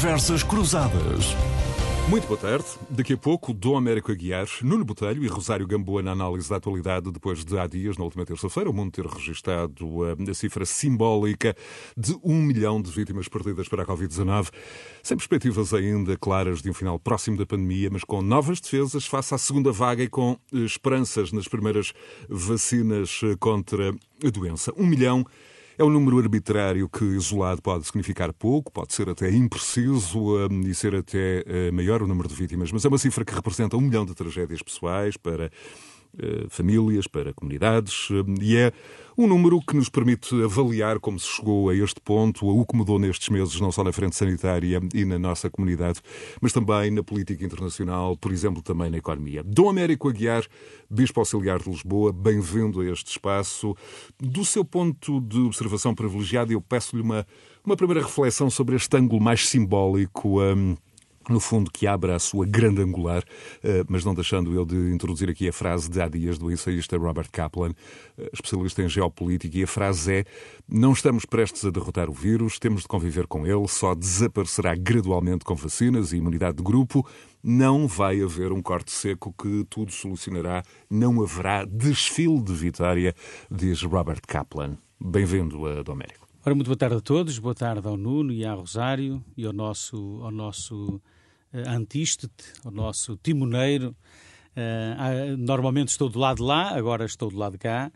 Conversas Cruzadas. Muito boa tarde. Daqui a pouco, Dom Américo Aguiar, Nuno Botelho e Rosário Gamboa na análise da atualidade, depois de há dias, na última terça-feira, o mundo ter registado a, a cifra simbólica de um milhão de vítimas perdidas para a Covid-19, sem perspectivas ainda claras de um final próximo da pandemia, mas com novas defesas face à segunda vaga e com esperanças nas primeiras vacinas contra a doença. Um milhão é um número arbitrário que, isolado, pode significar pouco, pode ser até impreciso um, e ser até uh, maior o número de vítimas, mas é uma cifra que representa um milhão de tragédias pessoais para famílias, para comunidades, uh, e é um número que nos permite avaliar como se chegou a este ponto, o que mudou nestes meses, não só na frente sanitária e na nossa comunidade, mas também na política internacional, por exemplo, também na economia. Dom Américo Aguiar, Bispo Auxiliar de Lisboa, bem-vindo a este espaço. Do seu ponto de observação privilegiado, eu peço-lhe uma, uma primeira reflexão sobre este ângulo mais simbólico. Um, no fundo, que abra a sua grande angular, eh, mas não deixando eu de introduzir aqui a frase de há dias do ensaísta Robert Kaplan, eh, especialista em geopolítica, e a frase é: Não estamos prestes a derrotar o vírus, temos de conviver com ele, só desaparecerá gradualmente com vacinas e imunidade de grupo. Não vai haver um corte seco que tudo solucionará, não haverá desfile de vitória, diz Robert Kaplan. Bem-vindo a Domérico. Ora, muito boa tarde a todos, boa tarde ao Nuno e ao Rosário e ao nosso, ao nosso antístete, ao nosso timoneiro. Uh, normalmente estou do lado de lá, agora estou do lado de cá.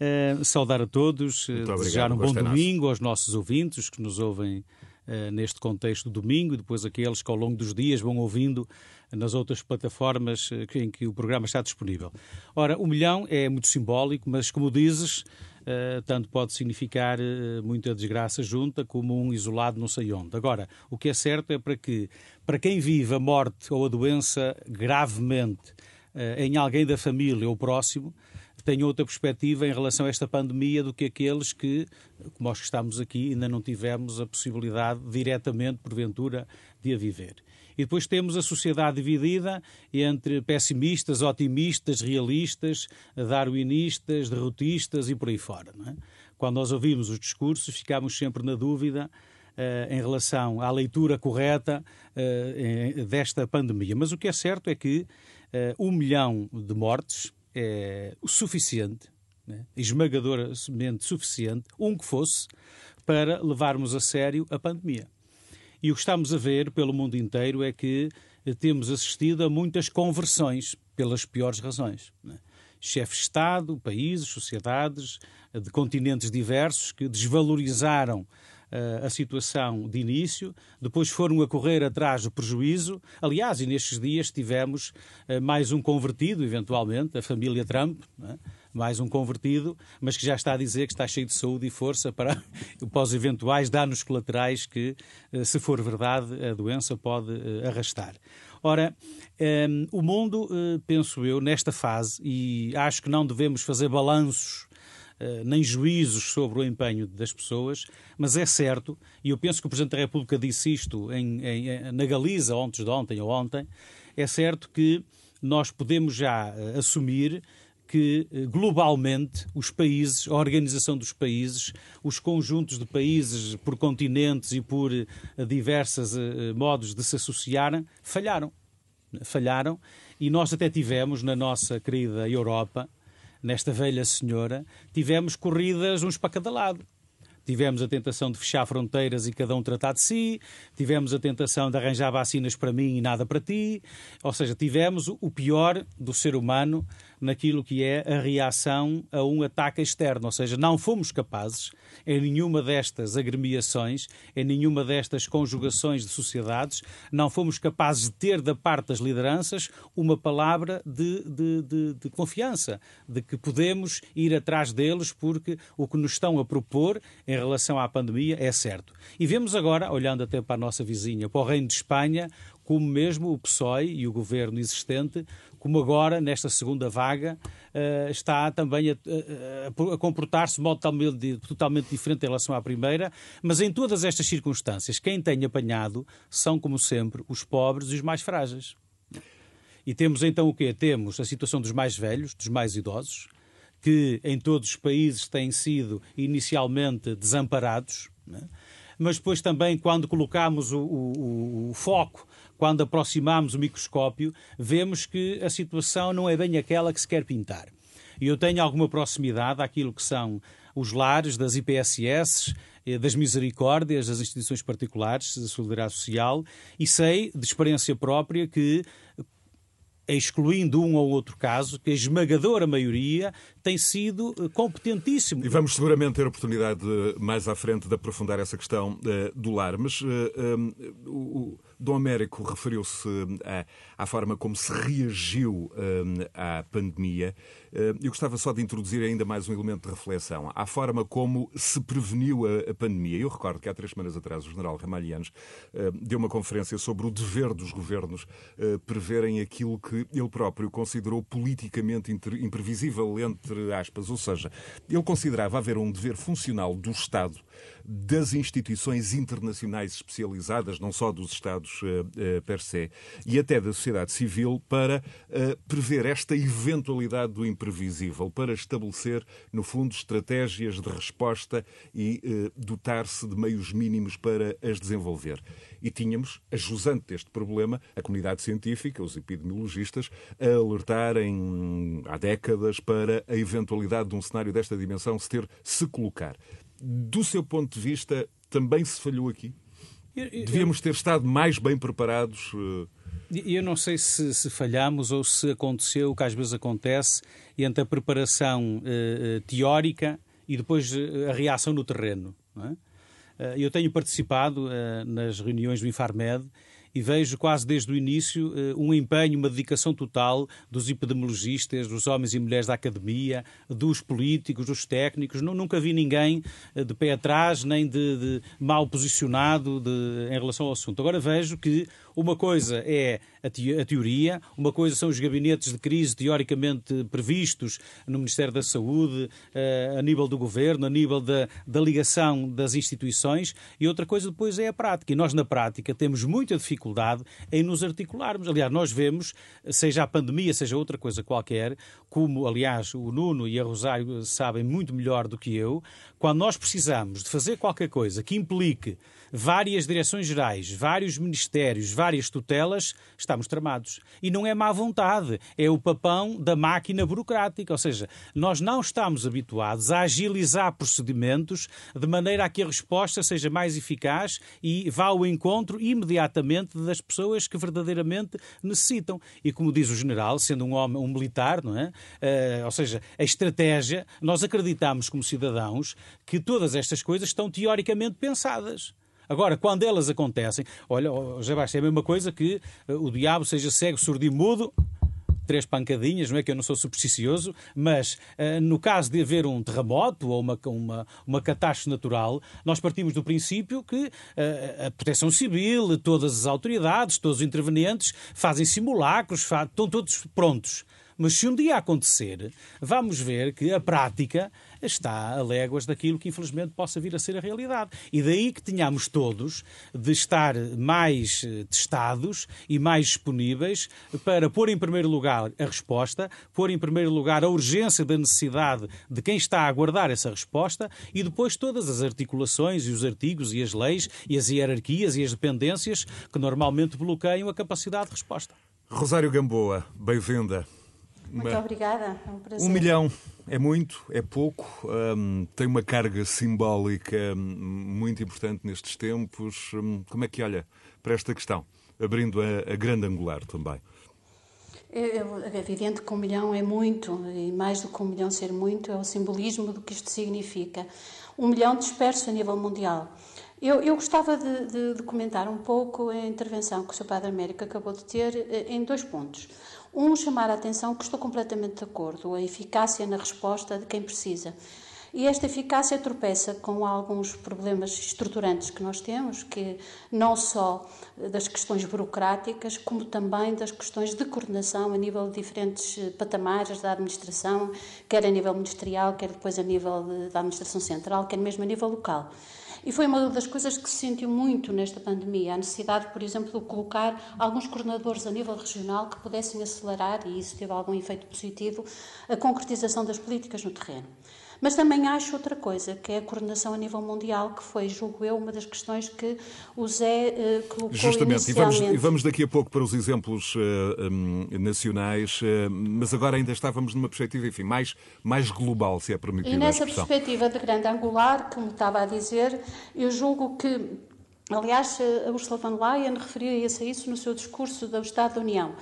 Uh, saudar a todos, desejar um bom domingo aos nossos ouvintes que nos ouvem neste contexto do domingo e depois aqueles que ao longo dos dias vão ouvindo nas outras plataformas em que o programa está disponível. Ora, o milhão é muito simbólico, mas como dizes, tanto pode significar muita desgraça junta como um isolado não sei onde. Agora, o que é certo é para que, para quem vive a morte ou a doença gravemente em alguém da família ou próximo, têm outra perspectiva em relação a esta pandemia do que aqueles que, como nós que estamos aqui, ainda não tivemos a possibilidade diretamente, porventura, de a viver. E depois temos a sociedade dividida entre pessimistas, otimistas, realistas, darwinistas, derrotistas e por aí fora. É? Quando nós ouvimos os discursos, ficamos sempre na dúvida uh, em relação à leitura correta uh, desta pandemia. Mas o que é certo é que uh, um milhão de mortes, é o suficiente, né, esmagadoramente suficiente, um que fosse, para levarmos a sério a pandemia. E o que estamos a ver pelo mundo inteiro é que eh, temos assistido a muitas conversões pelas piores razões. Né? Chefes de Estado, países, sociedades eh, de continentes diversos que desvalorizaram a situação de início, depois foram a correr atrás do prejuízo. Aliás, e nestes dias tivemos mais um convertido, eventualmente, a família Trump, é? Mais um convertido, mas que já está a dizer que está cheio de saúde e força para, para os eventuais danos colaterais que, se for verdade, a doença pode arrastar. Ora, um, o mundo, penso eu, nesta fase, e acho que não devemos fazer balanços eh, nem juízos sobre o empenho das pessoas, mas é certo, e eu penso que o Presidente da República disse isto em, em, na Galiza, ontem de ontem ou ontem, é certo que nós podemos já assumir que uh, globalmente os países, a organização dos países, os conjuntos de países por continentes e por uh, diversos modos de se associarem, falharam. Falharam e nós até tivemos na nossa querida Europa nesta velha senhora, tivemos corridas uns para cada lado. Tivemos a tentação de fechar fronteiras e cada um tratar de si, tivemos a tentação de arranjar vacinas para mim e nada para ti, ou seja, tivemos o pior do ser humano naquilo que é a reação a um ataque externo, ou seja, não fomos capazes em nenhuma destas agremiações, em nenhuma destas conjugações de sociedades, não fomos capazes de ter da parte das lideranças uma palavra de, de, de, de confiança, de que podemos ir atrás deles porque o que nos estão a propor em relação à pandemia é certo. E vemos agora, olhando até para a nossa vizinha, para o Reino de Espanha, como mesmo o PSOE e o governo existente, como agora, nesta segunda vaga, uh, está também a, a, a comportar-se de modo totalmente, totalmente diferente em relação à primeira, mas em todas estas circunstâncias, quem tem apanhado são, como sempre, os pobres e os mais frágeis. E temos então o quê? Temos a situação dos mais velhos, dos mais idosos, que em todos os países têm sido inicialmente desamparados, né? mas depois também quando colocamos o, o, o foco, quando aproximamos o microscópio, vemos que a situação não é bem aquela que se quer pintar. E eu tenho alguma proximidade àquilo que são os lares das IPSS, eh, das misericórdias, das instituições particulares da solidariedade social, e sei de experiência própria que excluindo um ou outro caso, que a esmagadora maioria tem sido eh, competentíssimo. E vamos seguramente ter oportunidade mais à frente de aprofundar essa questão uh, do lar, mas um, o, Dom Américo referiu-se à, forma como se reagiu à pandemia. Eu gostava só de introduzir ainda mais um elemento de reflexão, à forma como se preveniu a, a pandemia. Eu recordo que há três semanas atrás o general Ramalhianos deu uma conferência sobre o dever dos governos preverem aquilo que ele próprio considerou politicamente imprevisível entre entre aspas, ou seja, ele considerava haver um dever funcional do Estado, das instituições internacionais especializadas, não só dos Estados uh, per se, e até da sociedade civil, para uh, prever esta eventualidade do imprevisível, para estabelecer, no fundo, estratégias de resposta e dotar-se de meios mínimos para as desenvolver. E tínhamos, ajusante deste problema, a comunidade científica, os epidemiologistas, a alertarem há décadas para a eventualidade de um cenário desta dimensão se ter se colocar. Do seu ponto de vista, também se falhou aqui? Devíamos ter estado mais bem preparados. Eh, eu não sei se, se falhamos ou se aconteceu o que às vezes acontece entre a preparação uh, teórica e depois a reação no terreno. É? Eu tenho participado uh, nas reuniões do Infarmed e vejo quase desde o início eh, um empenho, uma dedicação total dos epidemiologistas, dos homens e mulheres da academia, dos políticos, dos técnicos. Nunca vi ninguém eh, de pé atrás, nem de, de mal posicionado de, em relação ao assunto. Agora vejo que uma coisa é a, te a teoria, uma coisa são os gabinetes de crise teoricamente previstos no Ministério da Saúde, uh, a nível do governo, a nível da, da ligação das instituições, e outra coisa depois é a prática. E nós, na prática, temos muita dificuldade em nos articularmos. Aliás, nós vemos, seja a pandemia, seja outra coisa qualquer, como, aliás, o Nuno e a Rosário sabem muito melhor do que eu, quando nós precisamos de fazer qualquer coisa que implique várias direções gerais, vários ministérios, várias tutelas, estamos tramados. E não é má vontade, é o papão da máquina burocrática. Ou seja, nós não estamos habituados a agilizar procedimentos de maneira a que a resposta seja mais eficaz e vá ao encontro imediatamente das pessoas que verdadeiramente necessitam. E como diz o general, sendo um homem, um militar, não é? Uh, ou seja, a estratégia, nós acreditamos como cidadãos que todas estas coisas estão teoricamente pensadas. Agora, quando elas acontecem, olha, já basta, é a mesma coisa que uh, o diabo seja cego, surdo e mudo, três pancadinhas, não é que eu não sou supersticioso, mas uh, no caso de haver um terremoto ou uma, uma, uma catástrofe natural, nós partimos do princípio que uh, a proteção civil, todas as autoridades, todos os intervenientes fazem simulacros, estão todos prontos. Mas se um dia acontecer, vamos ver que a prática está a léguas daquilo que infelizmente possa vir a ser a realidade. E daí que tenhamos todos de estar mais eh, testados e mais disponíveis para pôr em primeiro lugar a resposta, pôr em primeiro lugar a urgência da necessidade de quem está a aguardar essa resposta e depois todas as articulações e os artigos e as leis e as hierarquias e as dependências que normalmente bloqueiam a capacidade de resposta. Rosário Gamboa, bem-vinda. Muito uma... obrigada, é um prazer. Um milhão é muito, é pouco, um, tem uma carga simbólica hum, muito importante nestes tempos. Um, como é que olha para esta questão, abrindo a, a grande angular também? É, é evidente que um milhão é muito, e mais do que um milhão ser muito, é o simbolismo do que isto significa. Um milhão disperso a nível mundial. Eu, eu gostava de, de, de, comentar um pouco a intervenção que o Sr. Padre Américo acabou de ter eh, em dois pontos. Um, chamar a atenção que estou completamente de acordo, a eficácia na resposta de quem precisa. E esta eficácia tropeça com alguns problemas estruturantes que nós temos, que não só das questões burocráticas, como também das questões de coordenação a nível de diferentes patamares da administração, quer a nível ministerial, quer depois a nível da administração central, quer mesmo a nível local. E foi uma das coisas que se sentiu muito nesta pandemia, a necessidade, por exemplo, de colocar alguns coordenadores a nível regional que pudessem acelerar, e isso teve algum efeito positivo, a concretização das políticas no terreno. Mas também acho outra coisa, que é a coordenação a nível mundial, que foi, julgo eu, uma das questões que o Zé uh, colocou Justamente, e vamos, e vamos, daqui a pouco para os exemplos uh, um, nacionais, uh, mas agora ainda estávamos numa perspectiva, enfim, mais, mais global, se é permitido E nessa perspectiva de grande angular, como estava a dizer, eu julgo que Aliás, a Ursula von Leyen referia-se a isso no seu discurso do Estado da União,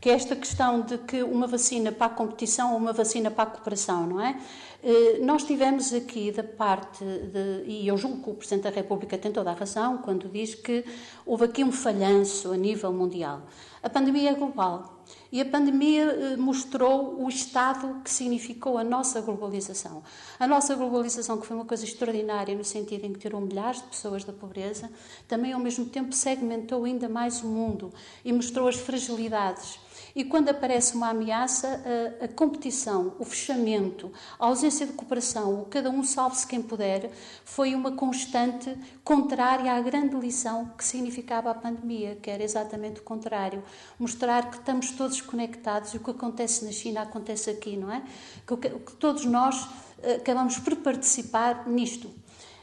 que é esta questão de que uma vacina para a competição ou uma vacina para a cooperação, não é? Eh, nós tivemos aqui da parte, de, e eu julgo que o Presidente da República tem toda a razão quando diz que houve aqui um falhanço a nível mundial. A pandemia é global e a pandemia eh, mostrou o estado que significou a nossa globalização. A nossa globalização, que foi uma coisa extraordinária no sentido em que tirou milhares de pessoas da pobreza, também ao mesmo tempo segmentou ainda mais o mundo e mostrou as fragilidades e quando aparece uma ameaça, a, a competição, o fechamento, a ausência de cooperação, o cada um salve-se quem puder, foi uma constante contrária à grande lição que significava a pandemia, que era exatamente o contrário. Mostrar que estamos todos conectados e o que acontece na China acontece aqui, não é? Que, que todos nós eh, acabamos por participar nisto.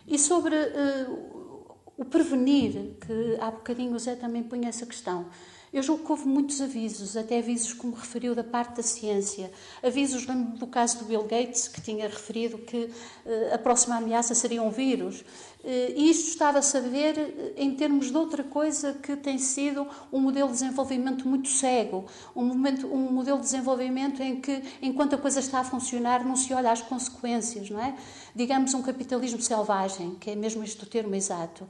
E sobre uh, o prevenir, que há bocadinho o Zé também punha essa questão. Eu julgo que houve muitos avisos, até avisos, como referiu, da parte da ciência. Avisos, lembro do caso do Bill Gates, que tinha referido que uh, a próxima ameaça seria um vírus. E isto estava-se a ver uh, em termos de outra coisa que tem sido um modelo de desenvolvimento muito cego, um, momento, um modelo de desenvolvimento em que, enquanto a coisa está a funcionar, não se olha às consequências, não é? Digamos um capitalismo selvagem, que é mesmo este o termo exato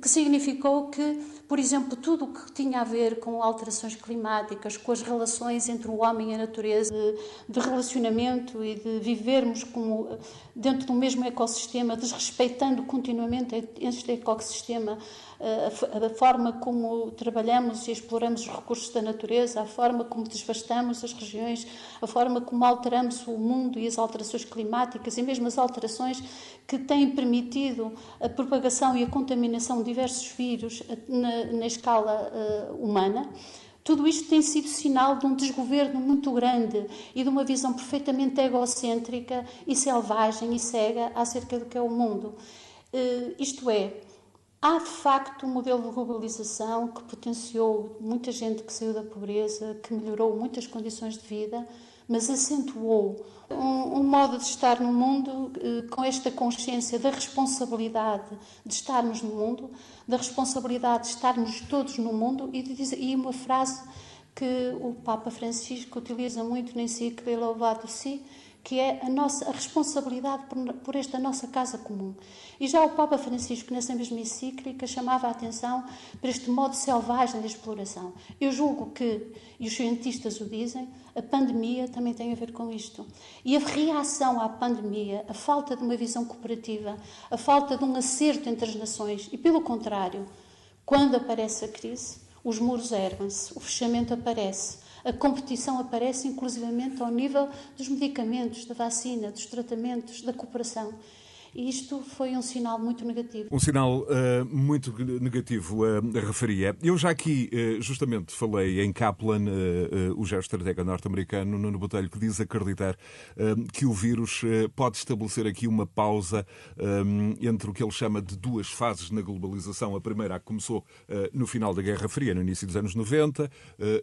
que significou que, por exemplo, tudo o que tinha a ver com alterações climáticas, com as relações entre o homem e a natureza, de, relacionamento e de vivermos como dentro do mesmo ecossistema, desrespeitando continuamente este ecossistema, a, forma como trabalhamos e exploramos os recursos da natureza, a forma como devastamos as regiões, a forma como alteramos o mundo e as alterações climáticas e mesmo as alterações que têm permitido a propagação e a contaminação de diversos vírus na, na escala uh, humana. Tudo isto tem sido sinal de um desgoverno muito grande e de uma visão perfeitamente egocêntrica e selvagem e cega acerca do que é o mundo. Uh, isto é, Há de facto um modelo de globalização que potenciou muita gente que saiu da pobreza, que melhorou muitas condições de vida, mas acentuou um, um modo de estar no mundo eh, com esta consciência da responsabilidade de estarmos no mundo, da responsabilidade de estarmos todos no mundo e, de, e uma frase que o Papa Francisco utiliza muito na encíclica Louvado Si, que é a nossa a responsabilidade por, por, esta nossa casa comum. E já o Papa Francisco, nessa mesma encíclica, chamava a atenção para este modo selvagem de exploração. Eu julgo que, e os cientistas o dizem, a pandemia também tem a ver com isto. E a reação à pandemia, a falta de uma visão cooperativa, a falta de um acerto entre as nações, e pelo contrário, quando aparece a crise, os muros erguem-se, o fechamento aparece, a competição aparece inclusivamente ao nível dos medicamentos, da vacina, dos tratamentos, da cooperação. E isto foi um sinal muito negativo. Um sinal uh, muito negativo, uh, referia. Eu já aqui, uh, justamente, falei em Kaplan, o geoestratega norte-americano, Nuno Botelho, que diz acreditar que o vírus pode estabelecer aqui uma pausa entre o que ele chama de duas fases na globalização. A primeira começou no final da Guerra Fria, no início dos anos 90,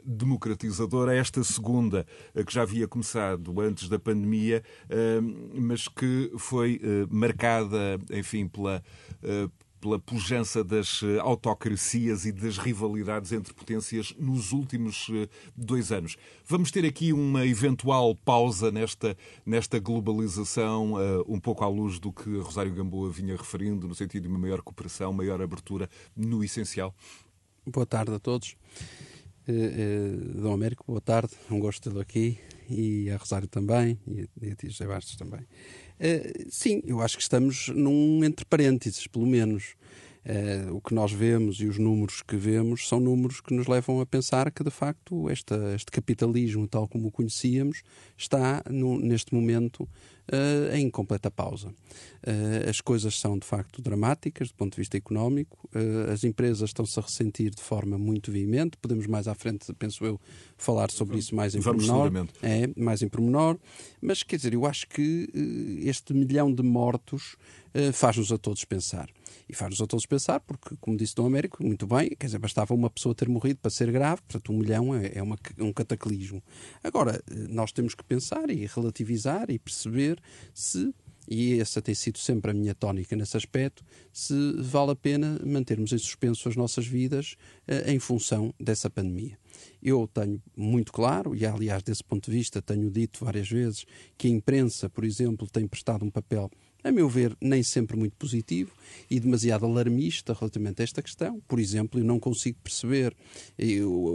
democratizadora. Esta segunda, que já havia começado antes da pandemia, mas que foi marcada marcada, enfim, pela, eh, pela pujança das eh, autocracias e das rivalidades entre potências nos últimos eh, dois anos. Vamos ter aqui uma eventual pausa nesta, nesta globalização, um pouco à luz do que Rosário Gamboa vinha referindo, no sentido de uma maior cooperação, maior abertura no essencial. Boa tarde a todos. Dom Américo, boa tarde, um gosto tê-lo aqui e a Rosário também e a ti José Bastos também. Uh, sim, eu acho que estamos num entre parênteses, pelo menos. Uh, o que nós vemos e os números que vemos são números que nos levam a pensar que, de facto, esta, este capitalismo, tal como o conhecíamos, está no, neste momento uh, em completa pausa. Uh, as coisas são, de facto, dramáticas do ponto de vista económico, as empresas estão-se a ressentir de forma muito veemente. Podemos mais à frente, penso eu, falar sobre isso mais em Vamos pormenor. É, mais em pormenor. Mas, quer dizer, eu acho que este milhão de mortos faz-nos a todos pensar. E faz-nos a todos pensar, porque, como disse Dom Américo, muito bem, quer dizer, bastava uma pessoa ter morrido para ser grave, portanto, um milhão é, é uma, um cataclismo. Agora, nós temos que pensar e relativizar e perceber se e essa tem sido sempre a minha tónica nesse aspecto, se vale a pena mantermos em suspenso as nossas vidas uh, em função dessa pandemia. Eu tenho muito claro, e aliás, desse ponto de vista, tenho dito várias vezes, que a imprensa, por exemplo, tem prestado um papel a meu ver, nem sempre muito positivo e demasiado alarmista relativamente a esta questão. Por exemplo, eu não consigo perceber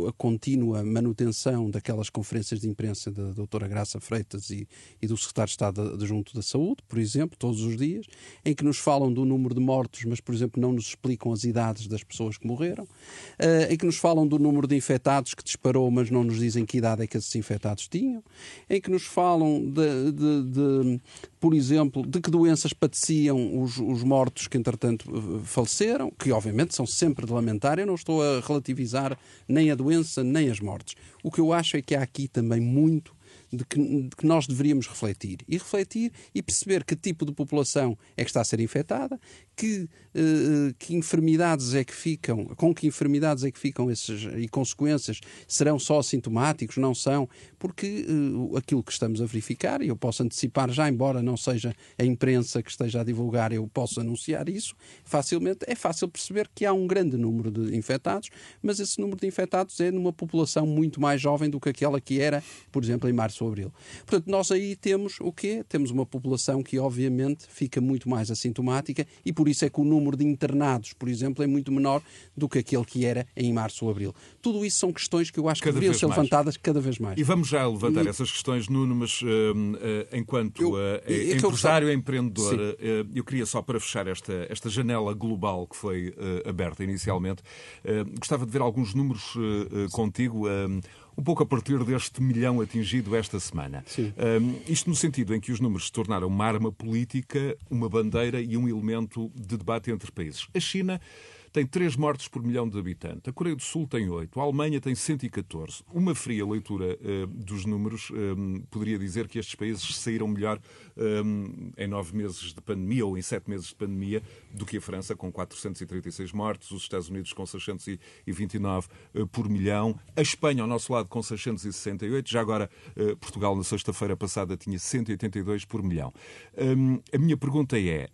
a contínua manutenção daquelas conferências de imprensa da doutora Graça Freitas e, e do secretário de Estado adjunto da Saúde, por exemplo, todos os dias, em que nos falam do número de mortos, mas, por exemplo, não nos explicam as idades das pessoas que morreram, uh, em que nos falam do número de infectados que disparou, mas não nos dizem que idade é que esses infectados tinham, em que nos falam de, de, de por exemplo, de que doenças padeciam os, os, mortos que, entretanto, faleceram, que obviamente são sempre de lamentar. Eu não estou a relativizar nem a doença, nem as mortes. O que eu acho é que há aqui também muito de que, de que, nós deveríamos refletir. E refletir e perceber que tipo de população é que está a ser infectada, que, uh, que enfermidades é que ficam, com que enfermidades é que ficam esses, e consequências serão só sintomáticos, não são, porque uh, aquilo que estamos a verificar, e eu posso antecipar já, embora não seja a imprensa que esteja a divulgar, eu posso anunciar isso facilmente, é fácil perceber que há um grande número de infectados, mas esse número de infectados é numa população muito mais jovem do que aquela que era, por exemplo, em março ou abril. Portanto, nós aí temos o quê? Temos uma população que, obviamente, fica muito mais assintomática e, por isso, é que o número de internados, por exemplo, é muito menor do que aquele que era em março ou abril. Tudo isso são questões que eu acho cada que deveriam ser mais. levantadas cada vez mais. E vamos já levantar e... essas questões, Nuno, mas uh, uh, enquanto eu, uh, empresário, eu... empreendedor, eu queria só para fechar esta, esta janela global que foi aberta inicialmente, gostava de ver alguns números contigo um pouco a partir deste milhão atingido esta semana. Um, isto no sentido em que os números se tornaram uma arma política, uma bandeira e um elemento de debate entre países. A China tem 3 mortes por milhão de habitantes. A Coreia do Sul tem 8. A Alemanha tem 114. Uma fria leitura uh, dos números um, poderia dizer que estes países saíram melhor um, em 9 meses de pandemia ou em 7 meses de pandemia do que a França, com 436 mortes, os Estados Unidos com 629 uh, eh, por milhão, a Espanha ao nosso lado com 668. Já agora, uh, Portugal, na sexta-feira passada, tinha 182 por milhão. Um, a minha pergunta é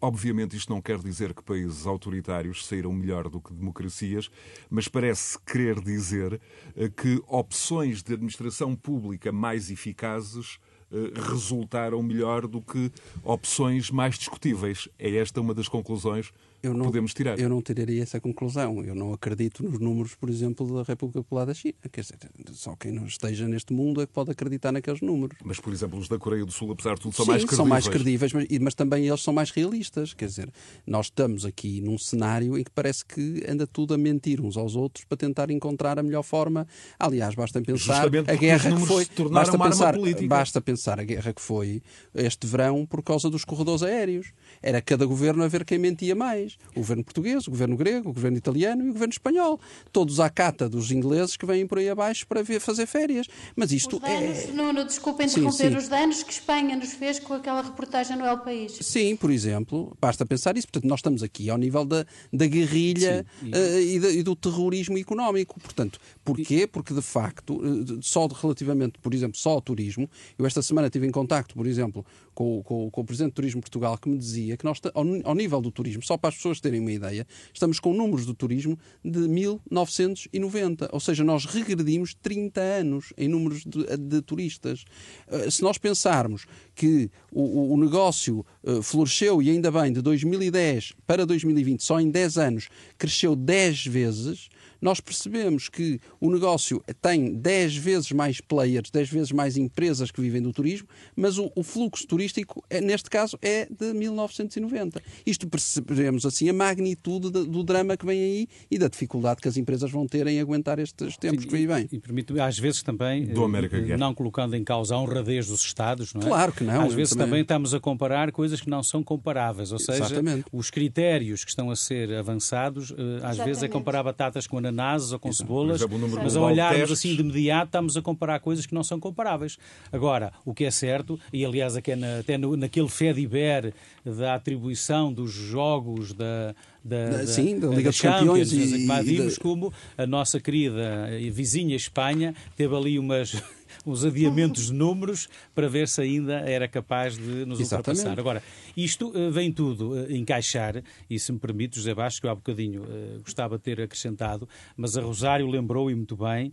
Obviamente, isto não quer dizer que países autoritários saíram melhor do que democracias, mas parece querer dizer eh, que opções de administração pública mais eficazes eh, resultaram melhor do que opções mais discutíveis. É esta uma das conclusões eu não, podemos tirar. Eu não tiraria essa conclusão. Eu não acredito nos números, por exemplo, da República Popular da China. Quer dizer, só quem não esteja neste mundo é que pode acreditar naqueles números. Mas, por exemplo, os da Coreia do Sul, apesar de tudo, são Sim, mais credíveis. são mais credíveis, mas, mas também eles são mais realistas. Quer dizer, nós estamos aqui num cenário em que parece que anda tudo a mentir uns aos outros para tentar encontrar a melhor forma. Aliás, basta pensar a guerra que foi. Basta pensar, basta pensar a guerra que foi este verão por causa dos corredores aéreos. Era cada governo a ver quem mentia mais. O governo português, o governo grego, o governo italiano e o governo espanhol. Todos à cata dos ingleses que vêm por aí abaixo para ver, fazer férias. Mas isto os danos, é. Nuno, desculpa interromper, sim, sim. os danos que Espanha nos fez com aquela reportagem no El País. Sim, por exemplo, basta pensar isso. Portanto, nós estamos aqui ao nível da, da guerrilha sim, uh, e, e, do terrorismo económico. Portanto, porquê? Porque de facto, uh, só relativamente, por exemplo, só ao turismo, eu esta semana tive em contacto, por exemplo, com, com, com, o Presidente do Turismo Portugal que me dizia que nós, ao, ao, nível do turismo, só para as pessoas terem uma ideia, estamos com números do turismo de 1990. Ou seja, nós regredimos 30 anos em números de, de turistas. Uh, se nós pensarmos que o, o negócio uh, floresceu, e ainda bem, de 2010 para 2020, só em 10 anos, cresceu 10 vezes, nós percebemos que o negócio tem 10 vezes mais players, 10 vezes mais empresas que vivem do turismo, mas o, o fluxo turístico, é, neste caso, é de 1990. Isto percebemos assim a magnitude do drama que vem aí e da dificuldade que as empresas vão ter em aguentar estes tempos Sim, que aí vêm. E, permite às vezes também, do América eh, não colocando em causa a honradez dos Estados, não é? Claro que não. Às vezes também... também... estamos a comparar coisas que não são comparáveis, ou seja, Exatamente. os critérios que estão a ser avançados, eh, às Exatamente. vezes é comparar batatas com ananases ou com Exato. cebolas, mas a olharmos assim de imediato estamos a comparar coisas que não são comparáveis. Agora, o que é certo, e aliás até, na, até no, naquele Fediber da atribuição dos jogos da, da, da, Sim, da Liga dos Campeões. E, e, vimos da... como a nossa querida vizinha Espanha teve ali umas uns adiamentos de números para ver se ainda era capaz de nos Exatamente. ultrapassar. Agora, isto uh, vem tudo uh, encaixar, e se me permite, José Vasco, que eu há bocadinho uh, gostava de ter acrescentado, mas a Rosário lembrou e muito bem,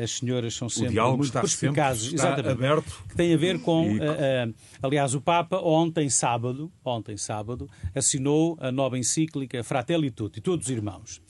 as senhoras são sempre muito perspicazes, exatamente, aberto. que tem a ver com, e... aliás, o Papa ontem sábado, ontem sábado, assinou a nova encíclica Fratelli Tutti, todos irmãos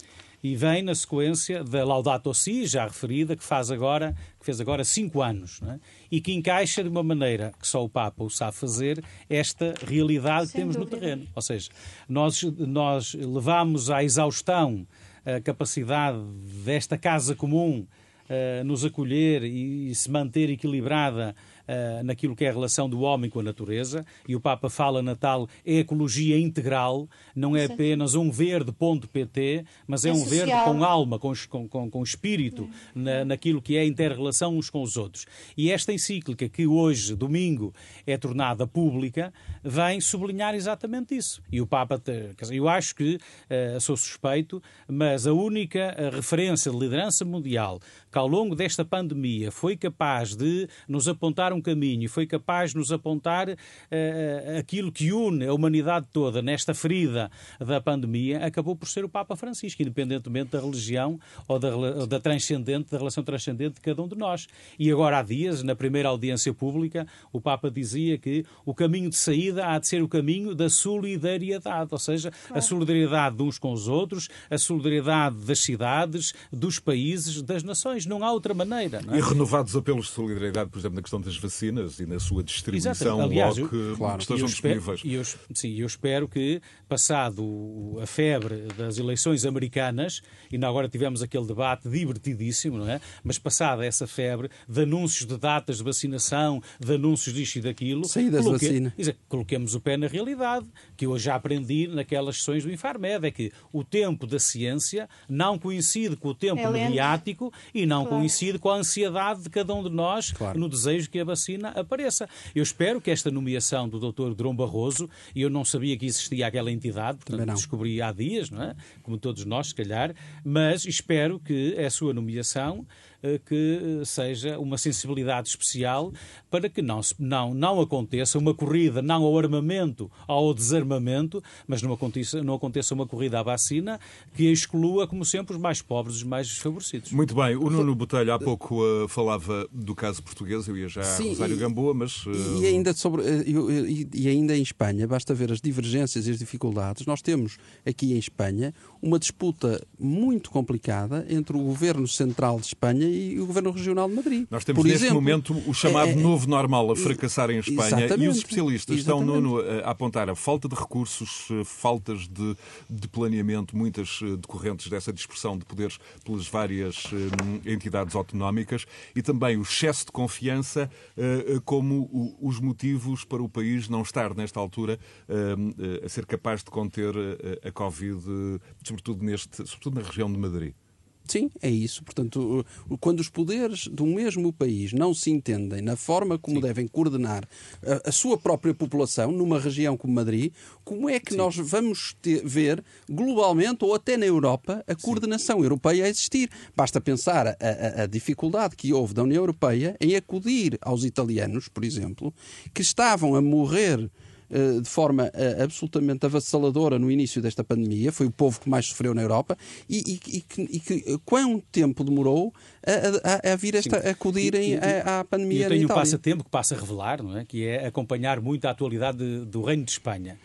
e vem na sequência da Laudato Si, já referida, que faz agora, que fez agora cinco anos, é? e que encaixa de uma maneira que só o Papa o sabe fazer esta realidade Sem que temos dúvida. no terreno. Ou seja, nós, nós levamos à exaustão a capacidade desta casa comum uh, nos acolher e, e se manter equilibrada uh, naquilo que é a relação do homem com a natureza, e o Papa fala na tal ecologia integral, não é Sim. apenas um verde.pt, mas é, é um social. verde com alma, com, com, com espírito, na, naquilo que é a inter-relação uns com os outros. E esta encíclica, que hoje, domingo, é tornada pública, vem sublinhar exatamente isso. E o Papa, eu acho que, uh, sou suspeito, mas a única referência de liderança mundial que ao longo desta pandemia foi capaz de nos apontar um caminho foi capaz de nos apontar uh, aquilo que une a humanidade toda nesta ferida da pandemia, acabou por ser o Papa Francisco, independentemente da religião ou da, ou da transcendente, da relação transcendente de cada um de nós. E agora há dias, na primeira audiência pública, o Papa dizia que o caminho de saída há de ser o caminho da solidariedade, ou seja, a solidariedade de uns com os outros, a solidariedade das cidades, dos países, das nações. Não há outra maneira. É? E renovados apelos de solidariedade, por exemplo, na questão das vacinas e na sua distribuição Aliás, logo que claro. estejam disponíveis. E eu, sim, eu espero que, passado a febre das eleições americanas, e agora tivemos aquele debate divertidíssimo, não é? Mas passada essa febre de anúncios de datas de vacinação, de anúncios disto e daquilo, Saídas coloque, vacina. coloquemos o pé na realidade, que eu já aprendi naquelas sessões do Infarmed, é que o tempo da ciência não coincide com o tempo é mediático e não claro. coincide com a ansiedade de cada um de nós claro. no desejo que a vacina apareça. Eu espero que esta nomeação do Dr. Drão Barroso, e eu não sabia que existia aquela entidade, portanto descobri há dias, não é? como todos nós, se calhar, mas espero que a sua nomeação que eh, seja uma sensibilidade especial para que não, não, não aconteça uma corrida não ao armamento, ao desarmamento, mas não aconteça, não aconteça uma corrida à vacina que exclua, como sempre, os mais pobres, os mais desfavorecidos. Muito bem. O Nuno Botelho há pouco uh, falava do caso português, eu ia já Sim, a Rosário Gamboa, mas... Uh... E, ainda sobre, e, e ainda em Espanha, basta ver as divergências e as dificuldades. Nós temos aqui em Espanha uma disputa muito complicada entre o governo central de Espanha e o Governo Regional de Madrid. Nós temos Por neste exemplo, momento o chamado é, é, novo normal a fracassar em Espanha e os especialistas estão, Nuno, a apontar a falta de recursos, eh, faltas de, de planeamento, muitas eh, decorrentes dessa dispersão de poderes pelas várias eh, entidades autonómicas e também o excesso de confiança como os motivos para o país não estar, nesta altura, a ser capaz de conter a Covid, sobretudo, neste, sobretudo na região de Madrid. Sim, é isso. Portanto, quando os poderes do mesmo país não se entendem na forma como Sim. devem coordenar a, a, sua própria população numa região como Madrid, como é que Sim. nós vamos ter, ver globalmente ou até na Europa a coordenação Sim. europeia a existir? Basta pensar a, a, a dificuldade que houve da União Europeia em acudir aos italianos, por exemplo, que estavam a morrer de forma eh, absolutamente avassaladora no início desta pandemia, foi o povo que mais sofreu na Europa, e, e, e, que, e que quanto tempo demorou a, a, a vir esta, a acudirem à, à pandemia Eu tenho um passatempo que passa a revelar, não é? que é acompanhar muito a atualidade de, do Reino de Espanha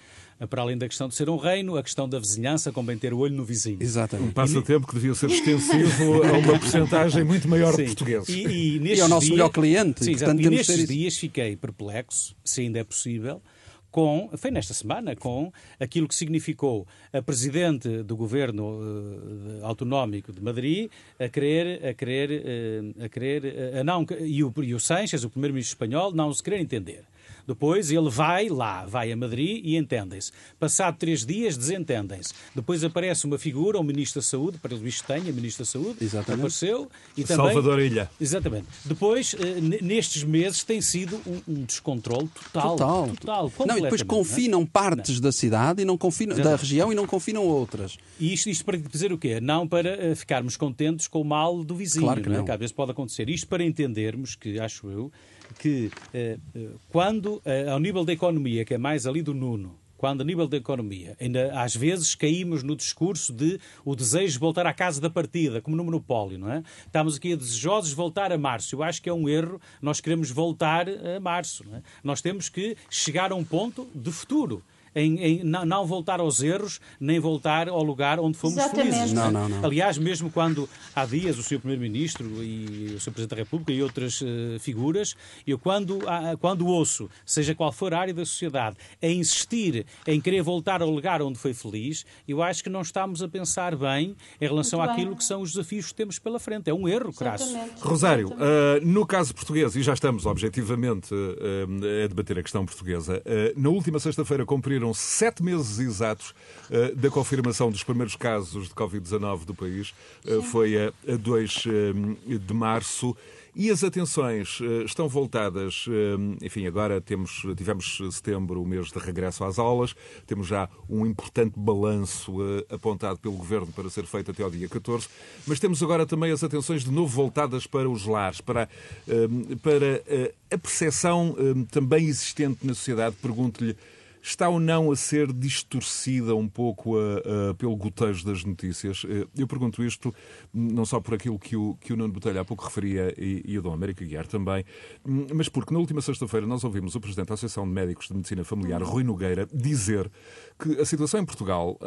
para além da questão de ser um reino, a questão da vizinhança, convém ter o olho no vizinho. Exatamente. Um passatempo que devia ser extensivo a uma porcentagem muito maior sim. de portugueses. E, e, e é o nosso dias, melhor cliente. Sim, portanto, e nestes dias fiquei perplexo, se ainda é possível, com, foi nesta semana, com aquilo que significou a Presidente do Governo uh, Autonómico de Madrid a querer, a querer, uh, a querer, a não, e o, e o Sánchez, o Primeiro-Ministro espanhol, não se querer entender. Depois ele vai lá, vai a Madrid e entendem-se. Passado três dias, desentendem-se. Depois aparece uma figura, o Ministro da Saúde, para Luís Tenha, Ministro da Saúde, Exatamente. apareceu. E também, Salvador Ilha. Exatamente. Depois, eh, nestes meses, tem sido um, um descontrole total. Total. total não, e depois confinam não é? partes Não. da cidade e não confinam, da região e não confinam outras. E isto, isto para dizer o quê? Não para eh, ficarmos contentes com o mal do vizinho, Claro que não é? não. que às vezes pode acontecer. Isto para entendermos que, acho eu, que eh, eh, quando, eh, ao nível da economia, que é mais ali do Nuno, quando a nível da economia, ainda às vezes caímos no discurso de o desejo de voltar à casa da partida, como no monopólio, não é? Estamos aqui desejosos de voltar a março. Eu acho que é um erro nós queremos voltar a março. É? Nós temos que chegar a um ponto de futuro. Em, em não, não voltar aos erros, nem voltar ao lugar onde fomos Exatamente. felizes. Não, é? não, não. Aliás, mesmo quando há dias o Sr. Primeiro-Ministro e o Sr. Presidente da República e outras eh, figuras, eu quando, ah, quando ouço, seja qual for a área da sociedade, a insistir em querer voltar ao lugar onde foi feliz, eu acho que não estamos a pensar bem em relação Muito bem. àquilo que são os desafios que temos pela frente. É um erro, crasso. Rosário, uh, no caso português, e já estamos objetivamente uh, a debater a questão portuguesa, uh, na última sexta-feira cumpriram sete meses exatos uh, da confirmação dos primeiros casos de Covid-19 do país. Uh, foi a, a 2 uh, de março. E as atenções estão voltadas, enfim, agora temos, tivemos setembro, o mês de regresso às aulas, temos já um importante balanço apontado pelo Governo para ser feito até ao dia 14, mas temos agora também as atenções de novo voltadas para os lares, para, para a percepção também existente na sociedade. Pergunto-lhe, está ou não a ser distorcida um pouco uh, uh, pelo gotejo das notícias? Uh, eu pergunto isto não só por aquilo que o, que o Nuno Botelho há pouco referia e, e o Dom América Guiar também, hum, mas porque na última sexta-feira nós ouvimos o Presidente da Associação de Médicos de Medicina Familiar, Rui Nogueira, dizer que a situação em Portugal,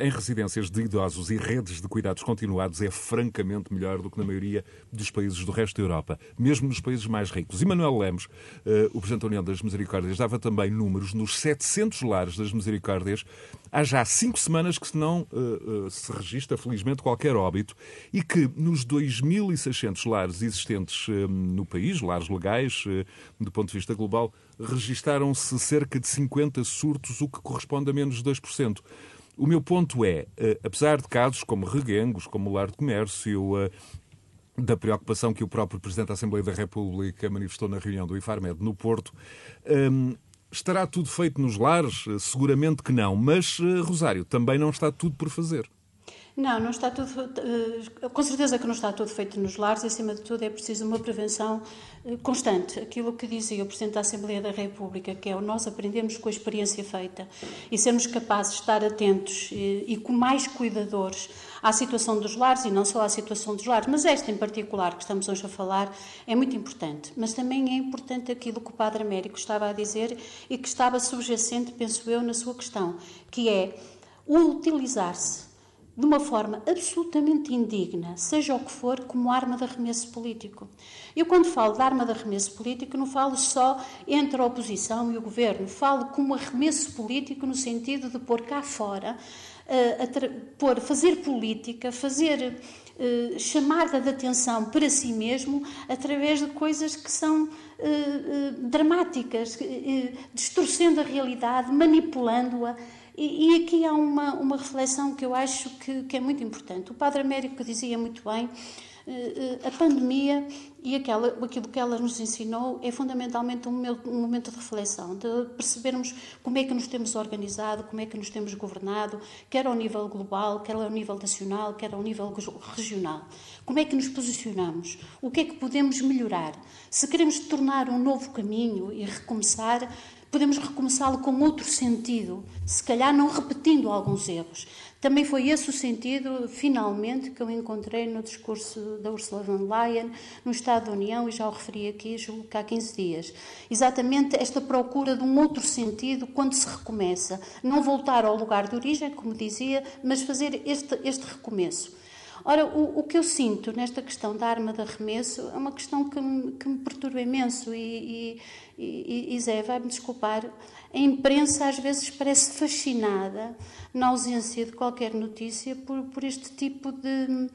em residências de idosos e redes de cuidados continuados, é francamente melhor do que na maioria dos países do resto da Europa, mesmo nos países mais ricos. E Manuel Lemos, o Presidente da União das Misericórdias, dava também números nos 700 lares das Misericórdias. Há já cinco semanas que não uh, uh, se registra, felizmente, qualquer óbito e que nos 2.600 lares existentes uh, no país, lares legais, do ponto de vista global, registaram-se cerca de 50 surtos, o que corresponde a menos de 2%. O meu ponto é, apesar de casos como Reguengos, como o Lar de Comércio, da preocupação que o próprio Presidente da Assembleia da República manifestou na reunião do IFARMED no Porto, estará tudo feito nos lares? Seguramente que não, mas, Rosário, também não está tudo por fazer. Não, não está tudo. eh, Com certeza que não está tudo feito nos lares, e acima de tudo é preciso uma prevenção eh, constante. Aquilo que dizia o Presidente da Assembleia da República, que é o nós aprendemos com a experiência feita e sermos capazes de estar atentos e, e com mais cuidadores à situação dos lares e não só à situação dos lares, mas esta em particular que estamos hoje a falar é muito importante. Mas também é importante aquilo que o Padre Américo estava a dizer e que estava subjacente, penso eu, na sua questão, que é o utilizar-se de uma forma absolutamente indigna, seja o que for, como arma de arremesso político. Eu, quando falo de arma de arremesso político, não falo só entre a oposição e o governo, falo como arremesso político no sentido de pôr cá fora, pôr, fazer política, fazer. Uh, chamada de atenção para si mesmo através de coisas que são uh, uh, dramáticas, distorcendo a realidade, manipulando-a. E, e, aqui há uma, uma reflexão que eu acho que, que, é muito importante. O Padre Américo dizia muito bem, a pandemia e aquela, aquilo que ela nos ensinou é fundamentalmente um momento, um momento de reflexão, de percebermos como é que nos temos organizado, como é que nos temos governado, quer ao nível global, quer ao nível nacional, quer ao nível regional. Como é que nos posicionamos? O que é que podemos melhorar? Se queremos tornar um novo caminho e recomeçar, podemos recomeçá-lo com outro sentido, se calhar não repetindo alguns erros. Também foi esse o sentido, finalmente, que eu encontrei no discurso da Ursula von Leyen no Estado da União, e já o referi aqui, julgo que há 15 dias. Exatamente esta procura de um outro sentido quando se recomeça. Não voltar ao lugar de origem, como dizia, mas fazer este, este recomeço. Ora, o, o, que eu sinto nesta questão da arma de arremesso é uma questão que me, que me perturba imenso e, e, e, e Zé, vai-me desculpar, a imprensa às vezes parece fascinada na ausência de qualquer notícia por, por este tipo de,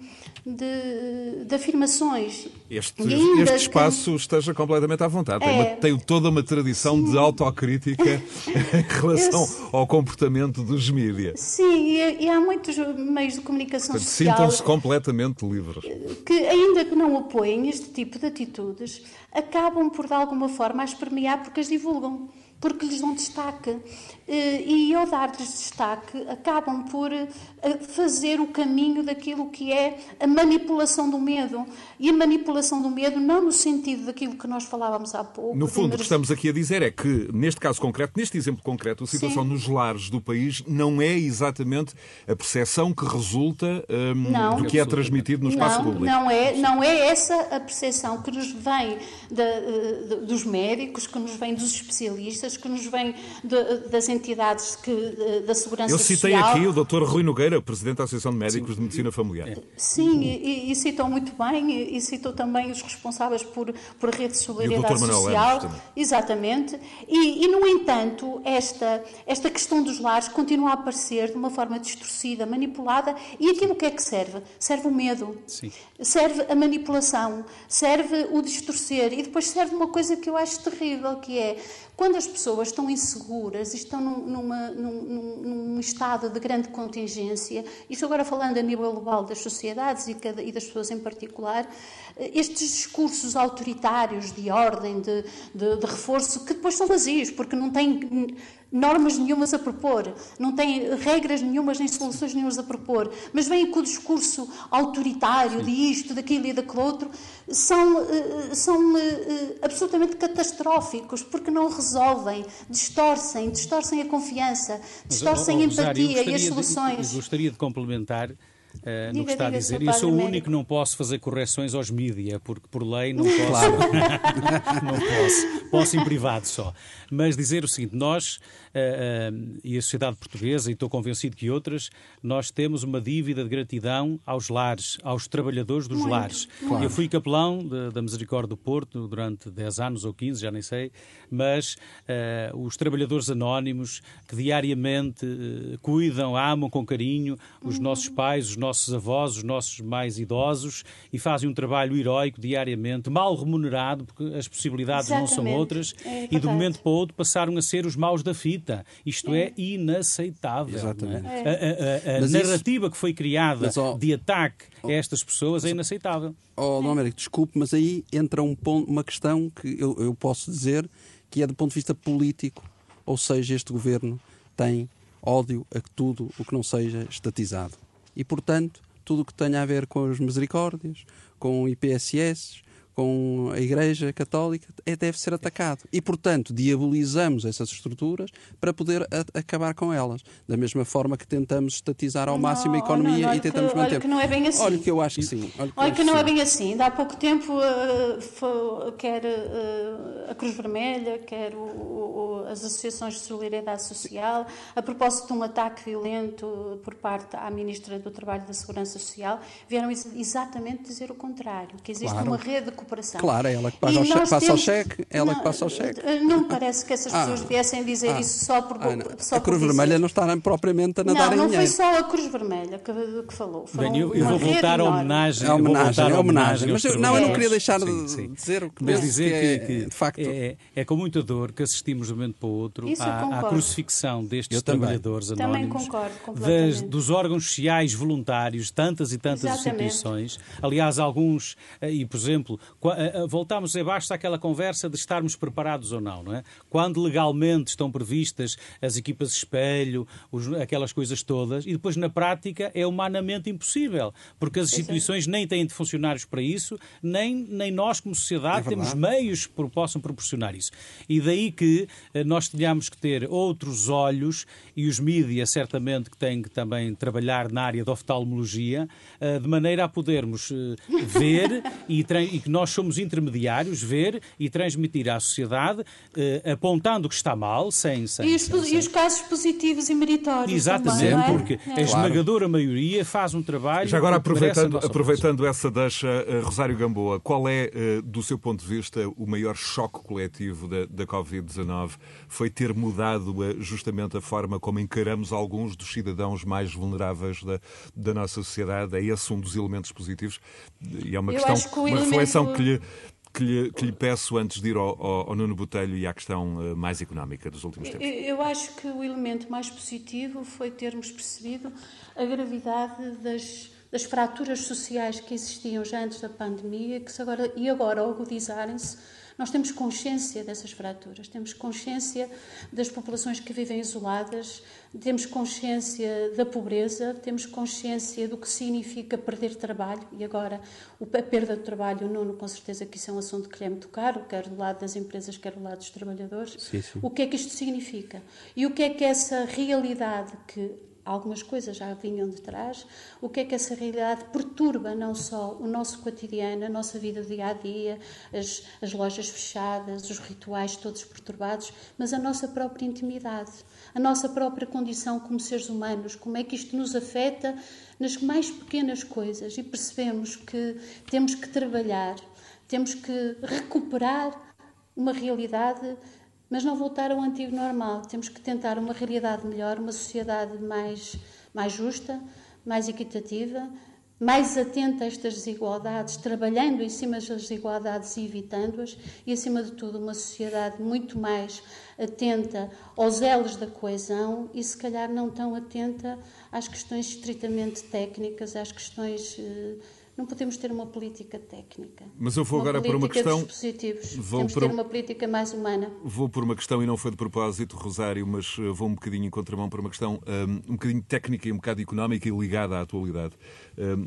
de, de afirmações. Este, este espaço que... esteja completamente à vontade. É... Tem, uma, tem, toda uma tradição Sim. de autocrítica em relação Eu... ao comportamento dos mídias. Sim, e, e, há muitos meios de comunicação Portanto, social... Sintam-se completamente livres. Que, ainda que não apoiem este tipo de atitudes, acabam por, de alguma forma, a espermear porque as divulgam porque lhes dão destaque. Eh, e ao dar-lhes destaque, acabam por eh, fazer o caminho daquilo que é a manipulação do medo. E a manipulação do medo, não no sentido daquilo que nós falávamos há pouco. No fundo, o que estamos aqui a dizer é que, neste caso concreto, neste exemplo concreto, a situação Sim. nos lares do país não é exatamente a percepção que resulta um, não, do que é transmitido no espaço não, público. Não é, não é essa a percepção que nos vem de, de, dos médicos, que nos vem dos especialistas, que nos vem de, das entidades que, da segurança social. Eu citei social. aqui o Dr. Rui Nogueira, Presidente da Associação de Médicos Sim. de Medicina Familiar. Sim, e, e, citou muito bem, e citou também os responsáveis por, por a rede de solidariedade social. Lemos, Exatamente. E, e, no entanto, esta, esta questão dos lares continua a aparecer de uma forma distorcida, manipulada, e aquilo que é que serve? Serve o medo, Sim. serve a manipulação, serve o distorcer, e depois serve uma coisa que eu acho terrível, que é quando as pessoas estão inseguras estão numa, num, num, estado de grande contingência, isto agora falando a nível global das sociedades e, cada, e das pessoas em particular, eh, estes discursos autoritários de ordem, de, de, de reforço, que depois são vazios, porque não têm normas nenhumas a propor, não têm regras nenhumas nem soluções nenhumas a propor, mas vêm com o discurso autoritário de isto, daquilo e daquele outro, são, eh, são eh, absolutamente catastróficos, porque não resolvem, distorcem, distorcem a confiança, distorcem a empatia e as soluções. De, gostaria de complementar Uh, no que está a dizer. Eu sou o único que não posso fazer correções aos mídia, porque por lei não posso. Claro. não posso. Posso em privado só. Mas dizer o seguinte: nós uh, uh, e a sociedade portuguesa, e estou convencido que outras, nós temos uma dívida de gratidão aos lares, aos trabalhadores dos Muito. lares. Claro. Eu fui capelão de, da Misericórdia do Porto durante 10 anos ou 15, já nem sei, mas os trabalhadores anónimos que diariamente cuidam, amam com carinho os uhum. nossos pais, os nossos avós, os nossos mais idosos, e fazem um trabalho heroico diariamente, mal remunerado, porque as possibilidades Exatamente. não são outras, é e de um momento para o outro passaram a ser os maus da fita. Isto é, é inaceitável. É? Exatamente. É? A, a, a narrativa isso... que foi criada mas, oh, de ataque a estas pessoas é inaceitável. Oh, não, Américo, desculpe, mas aí entra um ponto, uma questão que eu, eu posso dizer que é do ponto de vista político, ou seja, este governo tem ódio a tudo o que não seja estatizado. E, portanto, tudo o que tenha a ver com as misericórdias, com IPSS, com a Igreja Católica é, deve ser atacado. E, portanto, diabolizamos essas estruturas para poder a, acabar com elas. Da mesma forma que tentamos estatizar ao máximo a economia não, não, e tentamos que, manter. Olha que não é bem assim. Olha que eu acho que sim. Olha que, olha que não é sim. é bem assim. Há pouco tempo, uh, quer uh, a Cruz Vermelha, quer o, o, as associações de solidariedade social, a propósito de um ataque violento por parte à Ministra do Trabalho e da Segurança Social, vieram exatamente dizer o contrário, que existe claro. uma rede de cooperação. Claro, é ela que passa, o, passa temos... o cheque, ela não, que passa o cheque. Eh, não me parece que essas pessoas ah, viessem dizer ah, isso só por ah, só A Cruz Vermelha não está propriamente a nadar não, não em dinheiro. Não, foi só a Cruz Vermelha que, que falou. Bem, eu, eu vou voltar à homenagem. É homenagem, é homenagem. Mas eu, não, eu não queria deixar sim, de sim. dizer o que Mas dizer que, que, de facto... É, é com muita dor que assistimos de um momento para o outro à, à, crucifixão destes eu trabalhadores também. anónimos. Também concordo das, dos órgãos sociais voluntários, tantas e tantas Exatamente. instituições. Aliás, alguns, eh, e por exemplo, voltamos voltamos, é basta aquela conversa de estarmos preparados ou não, não é? Quando legalmente estão previstas as equipas de espelho, os, aquelas coisas todas, e depois na prática é humanamente impossível, porque as instituições nem têm de funcionários para isso, nem, nem nós como sociedade é temos meios que possam proporcionar isso. E daí que eh, nós tenhamos que ter outros olhos, e os mídias certamente que têm que também trabalhar na área da oftalmologia, eh, de maneira a podermos eh, ver e, e que nós nós somos intermediários, ver e transmitir à sociedade, uh, apontando o que está mal, sem. sem, e, os, sem, e os casos positivos e meritórios. Exatamente, também, é? porque é. a esmagadora claro. maioria faz um trabalho. Já agora, aproveitando, aproveitando essa deixa, uh, Rosário Gamboa, qual é, uh, do seu ponto de vista, o maior choque coletivo da, da Covid-19? Foi ter mudado justamente a forma como encaramos alguns dos cidadãos mais vulneráveis da, da nossa sociedade? É esse um dos elementos positivos? E é uma Eu questão, que uma elemento... reflexão que lhe que lhe, que lhe, peço antes de ir ao, ao, ao, Nuno Botelho e à questão mais económica dos últimos tempos? Eu acho que o elemento mais positivo foi termos percebido a gravidade das, das fraturas sociais que existiam já antes da pandemia que agora, e agora agudizarem-se nós temos consciência dessas fraturas, temos consciência das populações que vivem isoladas, temos consciência da pobreza, temos consciência do que significa perder trabalho e agora a perda de trabalho, o Nuno, com certeza que isso é um assunto que lhe é muito caro, quer do lado das empresas, quer do lado dos trabalhadores. Sim, sim. O que é que isto significa? E o que é que essa realidade que algumas coisas já vinham de trás, o que é que essa realidade perturba não só o nosso cotidiano, a nossa vida dia a dia, as, as lojas fechadas, os rituais todos perturbados, mas a nossa própria intimidade, a nossa própria condição como seres humanos, como é que isto nos afeta nas mais pequenas coisas? E percebemos que temos que trabalhar, temos que recuperar uma realidade mas não voltar ao antigo normal. Temos que tentar uma realidade melhor, uma sociedade mais, mais justa, mais equitativa, mais atenta a estas desigualdades, trabalhando em cima das desigualdades e evitando-as, e acima de tudo, uma sociedade muito mais atenta aos elos da coesão e, se calhar, não tão atenta às questões estritamente técnicas, às questões. Eh, não podemos ter uma política técnica. Mas eu vou agora para uma questão. Vou Temos para... ter uma política mais humana. Vou por uma questão, e não foi de propósito, Rosário, mas eh, vou um bocadinho em contramão para uma questão um, ehm, um bocadinho técnica e um bocado económica e ligada à atualidade.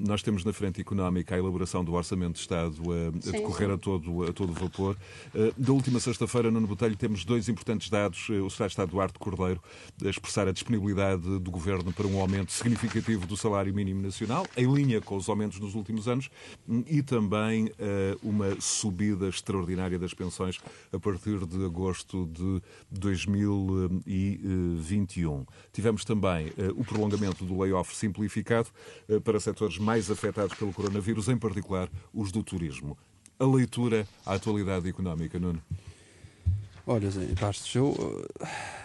Nós temos na frente económica a elaboração do Orçamento de Estado a, a decorrer. A, todo, a todo vapor. Uh, da última sexta-feira, no Botelho, temos dois importantes dados. Uh, o Secretário de Estado Duarte Cordeiro a expressar a disponibilidade do Governo para um aumento significativo do salário mínimo nacional, em linha com os aumentos nos últimos anos e também uh, uma subida extraordinária das pensões a partir de agosto de 2021. Tivemos também o prolongamento do layoff simplificado para setores mais afetados pelo coronavírus, em particular os do turismo. A leitura à atualidade económica, Nuno. Olha, Zé Bastos, eu,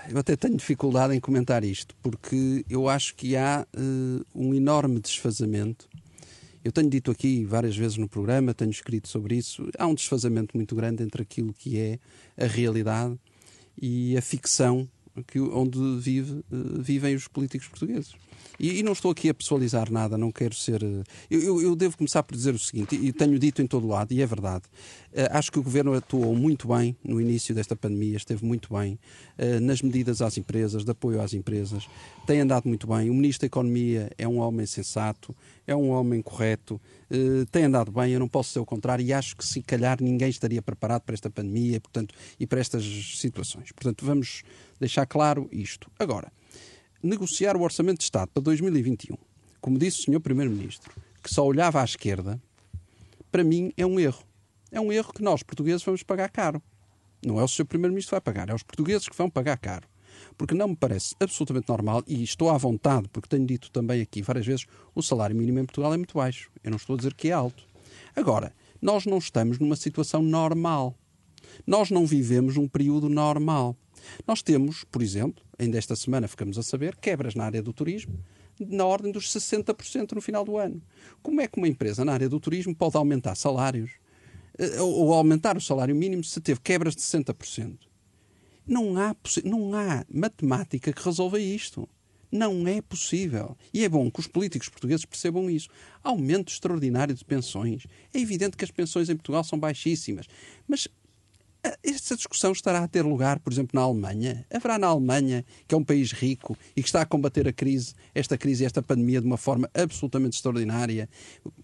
eu até tenho dificuldade em comentar isto, porque eu acho que há uh, um enorme desfazamento eu tenho dito aqui várias vezes no programa, tenho escrito sobre isso, há um desfazamento muito grande entre aquilo que é a realidade e a ficção que, onde vive, eh, vivem os políticos portugueses. E, e, não estou aqui a pessoalizar nada, não quero ser. Eh, eu, eu, eu, devo começar por dizer o seguinte, e tenho dito em todo lado, e é verdade. Uh, acho que o governo atuou muito bem no início desta pandemia, esteve muito bem uh, nas medidas às empresas, de apoio às empresas, tem andado muito bem. O Ministro da Economia é um homem sensato, é um homem correto, uh, tem andado bem, eu não posso ser o contrário, e acho que se calhar ninguém estaria preparado para esta pandemia portanto, e para estas situações. Portanto, vamos deixar claro isto. Agora negociar o Orçamento de Estado para 2021, como disse o Sr. Primeiro-Ministro, que só olhava à esquerda, para mim é um erro. É um erro que nós, portugueses, vamos pagar caro. Não é o Sr. Primeiro-Ministro que vai pagar, é os portugueses que vão pagar caro. Porque não me parece absolutamente normal, e estou à vontade, porque tenho dito também aqui várias vezes, o salário mínimo em Portugal é muito baixo. Eu não estou a dizer que é alto. Agora, nós não estamos numa situação normal. Nós não vivemos um período normal. Nós temos, por exemplo, ainda esta semana ficamos a saber, quebras na área do turismo na ordem dos 60% no final do ano. Como é que uma empresa na área do turismo pode aumentar salários ou aumentar o salário mínimo se teve quebras de 60%? Não há, não há matemática que resolva isto. Não é possível. E é bom que os políticos portugueses percebam isso. Aumento extraordinário de pensões. É evidente que as pensões em Portugal são baixíssimas. Mas esta discussão estará a ter lugar, por exemplo, na Alemanha? Haverá na Alemanha, que é um país rico e que está a combater a crise, esta crise, esta pandemia de uma forma absolutamente extraordinária,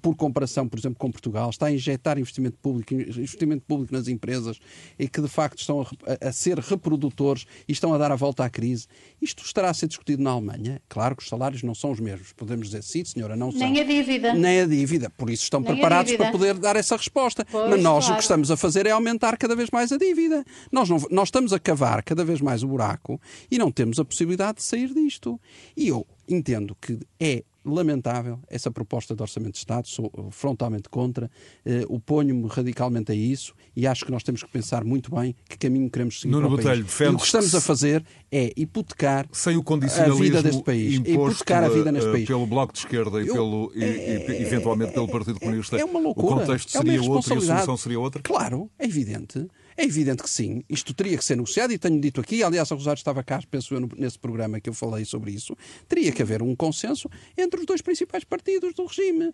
por comparação, por exemplo, com Portugal, está a injetar investimento público, investimento público nas empresas e que de facto estão a, a ser reprodutores e estão a dar a volta à crise. Isto estará a ser discutido na Alemanha? Claro que os salários não são os mesmos. Podemos dizer, sim, senhora, não são. Nem a dívida. Nem a dívida. Por isso estão Nem preparados para poder dar essa resposta. Pois, Mas nós o claro. que estamos a fazer é aumentar cada vez mais dívida. Nós, não, nós estamos a cavar cada vez mais o buraco e não temos a possibilidade de sair disto. E eu entendo que é lamentável essa proposta de Orçamento de Estado, sou frontalmente contra, eh, oponho-me radicalmente a isso e acho que nós temos que pensar muito bem que caminho queremos seguir Nuno para o Botelho, país. E o que estamos a fazer é hipotecar Sem o a vida deste país. imposto hipotecar a vida neste eh, país. pelo Bloco de Esquerda e, Eu- pelo, e, e, eventualmente pelo Partido Comunista, é uma loucura. o contexto é seria outro e a solução seria outra? Claro, é evidente. É evidente que sim. Isto teria que ser negociado e tenho dito aqui, aliás, a Rosário estava cá, penso eu, nesse programa que eu falei sobre isso. Teria que haver um consenso entre os dois principais partidos do regime.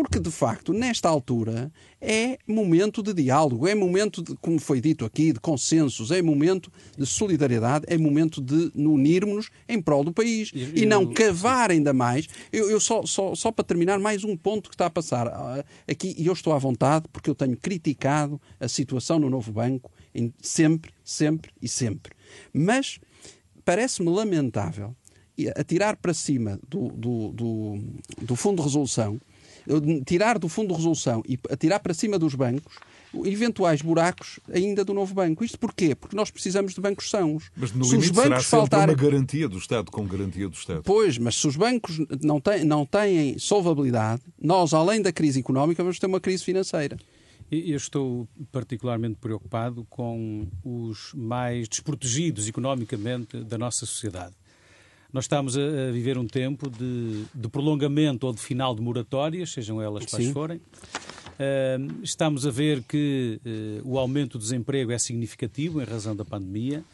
Porque, de facto, nesta altura é momento de diálogo, é momento, de, como foi dito aqui, de consensos, é momento de solidariedade, é momento de unirmos em prol do país E- e não eu- cavar ainda mais. Eu, eu só, só, só para terminar, mais um ponto que está a passar ah, aqui, e eu estou à vontade, porque eu tenho criticado a situação no novo banco em- sempre, sempre e sempre. Mas parece-me lamentável atirar para cima do, do, do, do Fundo de Resolução, tirar do Fundo de Resolução e atirar para cima dos bancos eventuais buracos ainda do novo banco. Isto porquê? Porque nós precisamos de bancos sãos. Mas no Se os limite será bancos sempre faltarem... uma garantia do Estado, com garantia do Estado. Pois, mas se os bancos não têm, não têm solvabilidade, nós, além da crise económica, vamos ter uma crise financeira. E- Eu estou particularmente preocupado com os mais desprotegidos economicamente da nossa sociedade. Nós estamos a viver um tempo de, de prolongamento ou de final de moratórias, sejam elas quais Sim. forem. Estamos a ver que eh, o aumento do desemprego é significativo em razão da pandemia.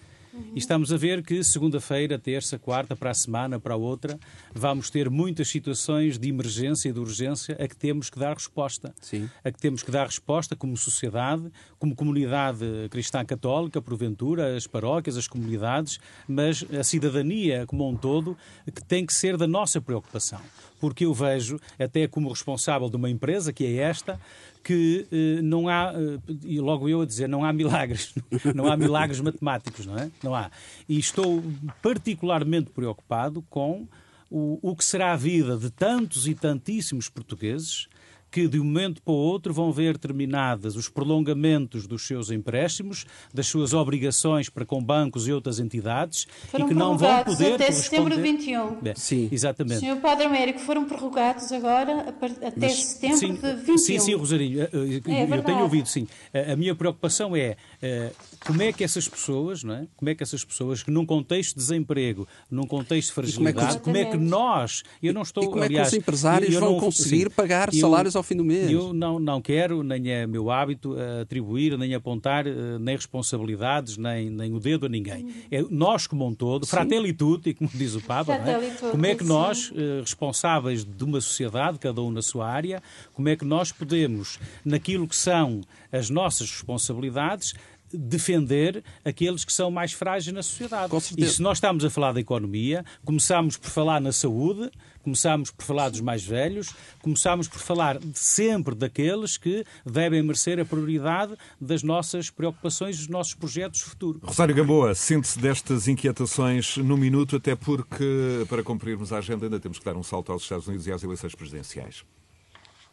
E estamos a ver que segunda-feira, terça, quarta, para a semana, para a outra, vamos ter muitas situações de emergência e de urgência a que temos que dar resposta. Sim. A que temos que dar resposta como sociedade, como comunidade cristã católica, porventura, as paróquias, as comunidades, mas a cidadania como um todo, que tem que ser da nossa preocupação. Porque eu vejo, até como responsável de uma empresa, que é esta, que eh, não há, eh, e logo eu a dizer, não há milagres, não há milagres matemáticos, não é? Não há. E estou particularmente preocupado com o, o que será a vida de tantos e tantíssimos portugueses que de um momento para o outro vão ver terminadas os prolongamentos dos seus empréstimos, das suas obrigações para com bancos e outras entidades Foram e que não vão poder até setembro de corresponder- 21. Bem, Sim. Exatamente. Senhor Padre Américo, foram prorrogados agora até setembro Sim, de 21. sim, sim, Rosarinho, eh, eh, eu verdade. tenho ouvido, sim. A a minha preocupação é eh, como é que essas pessoas, não é? Como é que essas pessoas que num contexto de desemprego, num contexto de como é que fragilidade, como é que nós, eu não estou, E como é que aliás, os empresários eu vão não- conseguir sim, pagar eu- salários ao fim do mês? Eu não, não quero, nem é meu hábito eh, atribuir, nem apontar, eh, nem responsabilidades, nem, nem o dedo a ninguém. É nós como um todo, fratelli tutti, como diz o Papa, não é? Como é que nós, eh, responsáveis de uma sociedade, cada um na sua área, como é que nós podemos, naquilo que são as nossas responsabilidades, defender aqueles que são mais frágeis na sociedade. E se nós estamos a falar da economia, começamos por falar na saúde, começamos por falar dos mais velhos, começamos por falar sempre daqueles que devem merecer a prioridade das nossas preocupações, dos nossos projetos futuros. Rosário Gamboa, sente-se destas inquietações no minuto, até porque, para cumprirmos a agenda, ainda temos que dar um salto aos Estados Unidos e às eleições presidenciais.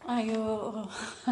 Ai, eu...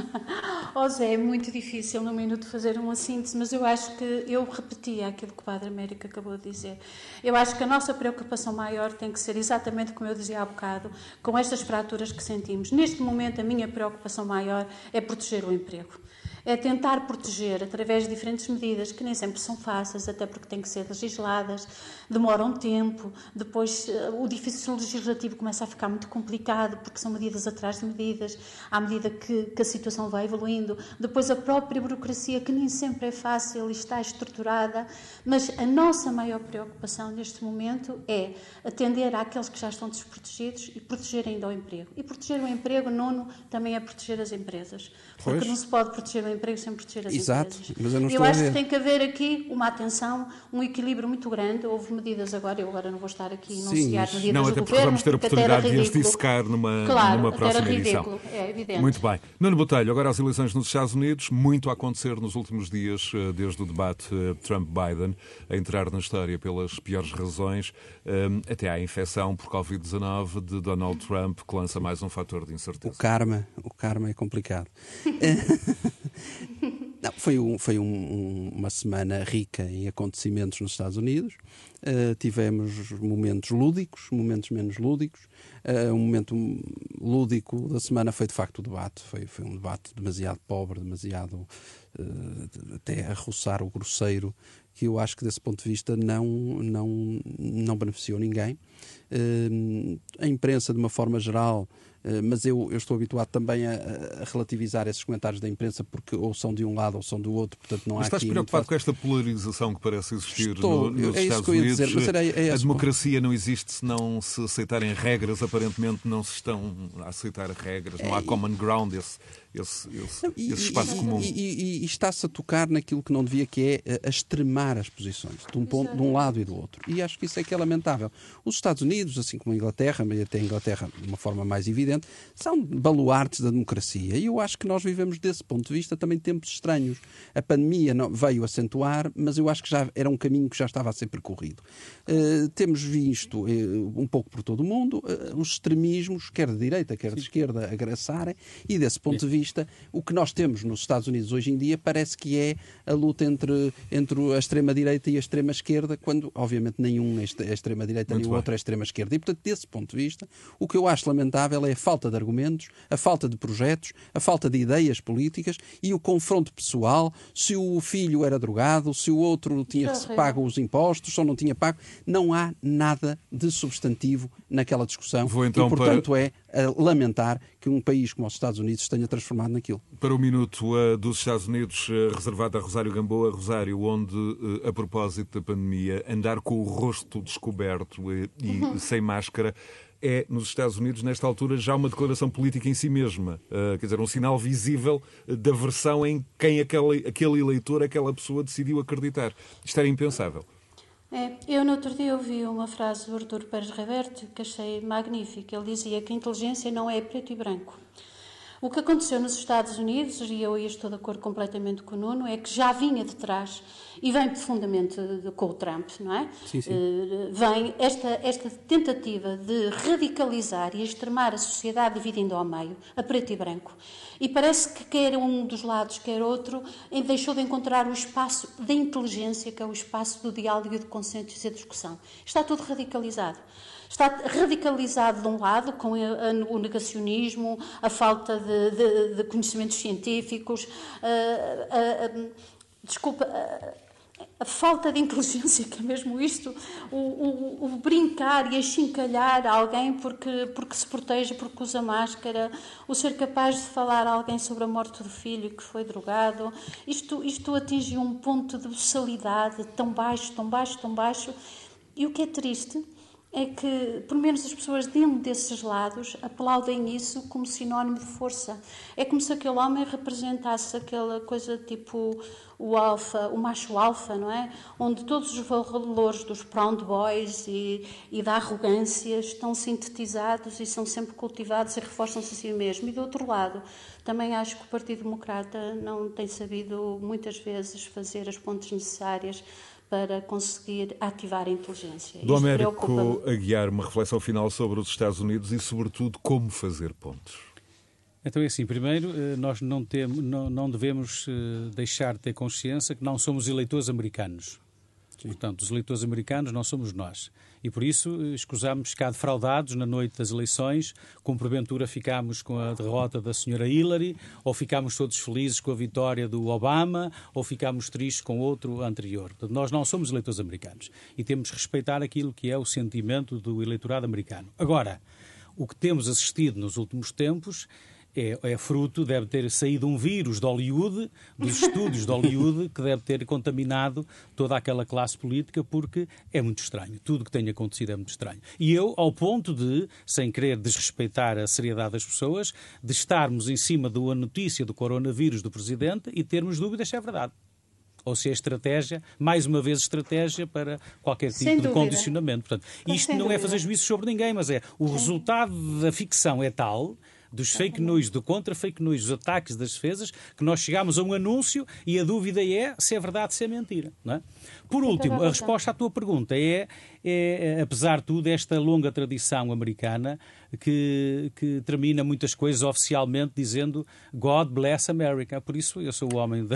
oh Zé, é muito difícil num minuto fazer uma síntese, mas eu acho que eu repetia aquilo que o Padre Américo acabou de dizer. Eu acho que a nossa preocupação maior tem que ser exatamente como eu dizia há bocado, com estas fraturas que sentimos. Neste momento, a minha preocupação maior é proteger o emprego. É tentar proteger através de diferentes medidas que nem sempre são fáceis, até porque têm que ser legisladas, demoram tempo, depois eh, o difícil legislativo começa a ficar muito complicado porque são medidas atrás de medidas, à medida que, que a situação vai evoluindo. Depois a própria burocracia, que nem sempre é fácil e está estruturada, mas a nossa maior preocupação neste momento é atender àqueles que já estão desprotegidos e proteger ainda o emprego. E proteger o emprego, nono, também é proteger as empresas. Porque Pois. não se pode proteger o emprego sem proteger as Exato, empresas. mas eu não eu estou a acho ver. que tem que haver aqui uma atenção, um equilíbrio muito grande. Houve medidas agora, eu agora não vou estar aqui a enunciar medidas Não, do até porque governo, vamos ter a oportunidade de as ridículo. dissecar numa, claro, numa próxima era edição. ridículo, é evidente. Muito bem. Nuno Botelho, agora as eleições nos Estados Unidos, muito a acontecer nos últimos dias, eh, desde o debate eh, Trump-Biden, a entrar na história pelas piores razões, eh, até à infecção por Covid-19 de Donald Trump, que lança mais um fator de O incerteza. karma, o karma é complicado. Não, foi um- foi um- um- uma semana rica em acontecimentos nos Estados Unidos. Uh, tivemos momentos lúdicos, momentos menos lúdicos. Uh, um momento lúdico da semana foi de facto o debate. Foi, foi um debate demasiado pobre, demasiado uh, até a roçar o grosseiro, que eu acho que desse ponto de vista não, não, não beneficiou ninguém. A imprensa, de uma forma geral, mas eu, eu estou habituado também a, a relativizar esses comentários da imprensa porque ou são de um lado ou são do outro, portanto não Mas há estás preocupado com esta polarização que parece existir Estou. no- nos É Estados Unidos? dizer, era- é a democracia não existe se não se aceitarem regras. Aparentemente não se estão a aceitar regras. Não há common ground, esse, esse, esse, É, E- esse espaço e- comum. E, e- e está-se a tocar naquilo que não devia, que é eh, a extremar as posições, de um, ponto, de um lado e do outro. E acho que isso é que é lamentável. Os Estados Unidos, assim como a Inglaterra, mas até a Inglaterra de uma forma mais evidente, são baluartes da democracia. E eu acho que nós vivemos, desse ponto de vista, também tempos estranhos. A pandemia não- veio acentuar, mas eu acho que já era um caminho que já estava a ser percorrido. Eh, temos visto, eh, um pouco por todo o mundo, eh, os extremismos, quer de direita, quer de esquerda, agraçarem, e desse ponto de vista, o que nós temos nos Estados Unidos hoje em dia parece que é a luta entre, entre a extrema-direita e a extrema-esquerda, quando, obviamente, nenhum é é extrema-direita, nem o outro é extrema-esquerda. E, portanto, desse ponto de vista, o que eu acho lamentável é a falta de argumentos, a falta de projetos, a falta de ideias políticas e o confronto pessoal, se o filho era drogado, se o outro tinha é pago os impostos ou não tinha pago. Não há nada de substantivo naquela discussão. Vou então e, portanto, é a lamentar que um país como os Estados Unidos se tenha transformado naquilo. Para o minuto eh, dos Estados Unidos, eh, reservado a Rosário Gamboa, Rosário, onde, eh, a propósito da pandemia, andar com o rosto descoberto eh, e Uhum. sem máscara é, nos Estados Unidos, nesta altura, já uma declaração política em si mesma. Eh, quer dizer, um sinal visível da versão em quem aquele, aquele eleitor, aquela pessoa decidiu acreditar. Isto era impensável. É, eu no outro dia ouvi uma frase do Artur Pérez Reverte que achei magnífica. Ele dizia que a inteligência não é preto e branco. O que aconteceu nos Estados Unidos, e eu aí estou de acordo completamente com o Nuno, é que já vinha de trás e vem profundamente com o Trump, não é? Sim, sim. Eh, vem esta, esta tentativa de radicalizar e extremar a sociedade dividindo ao meio, a preto e branco. E parece que quer um dos lados, quer outro, deixou de encontrar o espaço da inteligência, que é o espaço do diálogo do consenso e da discussão. Está tudo radicalizado. Está radicalizado de um lado, com o negacionismo, a falta de, de- de conhecimentos científicos, a- a- a- desculpa, a- falta de inteligência, que é mesmo isto, o, o- o brincar e achincalhar alguém porque, porque se protege, porque usa máscara, o ser capaz de falar a alguém sobre a morte do filho que foi drogado, isto, isto atinge um ponto de boçalidade tão baixo, tão baixo, tão baixo, e o que é triste é que, pelo menos as pessoas dentro desses lados, aplaudem isso como sinónimo de força. É como se aquele homem representasse aquela coisa tipo o alfa, o macho alfa, não é? Onde todos os valores dos Proud Boys e, e da arrogância estão sintetizados e são sempre cultivados e reforçam-se a si mesmo. E do outro lado, também acho que o Partido Democrata não tem sabido muitas vezes fazer as pontes necessárias para conseguir ativar a inteligência. Do Américo preocupa-me. a guiar uma reflexão final sobre os Estados Unidos e, sobretudo, como fazer pontos. Então é assim, primeiro, eh, nós não, temos, não, não devemos eh, deixar de ter consciência que não somos eleitores americanos. Portanto, os eleitores americanos não somos nós. E por isso eh, escusamos ficar defraudados na noite das eleições, como porventura ficámos com a derrota da senhora Hillary, ou ficámos todos felizes com a vitória do Obama, ou ficámos tristes com outro anterior. Portanto, nós não somos eleitores americanos. E temos que respeitar aquilo que é o sentimento do eleitorado americano. Agora, o que temos assistido nos últimos tempos é, é, fruto, deve ter saído um vírus de Hollywood, dos estúdios de Hollywood, que deve ter contaminado toda aquela classe política, porque é muito estranho. Tudo que tem acontecido é muito estranho. E eu, ao ponto de, sem querer desrespeitar a seriedade das pessoas, de estarmos em cima da notícia do coronavírus do Presidente e termos dúvidas se é verdade ou se é estratégia, mais uma vez estratégia para qualquer tipo de condicionamento. Portanto, isto não é fazer juízos sobre ninguém, mas é o resultado da ficção é tal dos fake news, do contra-fake news, dos ataques das defesas, que nós chegamos a um anúncio e a dúvida é se é verdade, se é mentira. Não é? Por último, a resposta à tua pergunta é, é, apesar de tudo, esta longa tradição americana que, que termina muitas coisas oficialmente dizendo God bless America. Por isso, eu sou o homem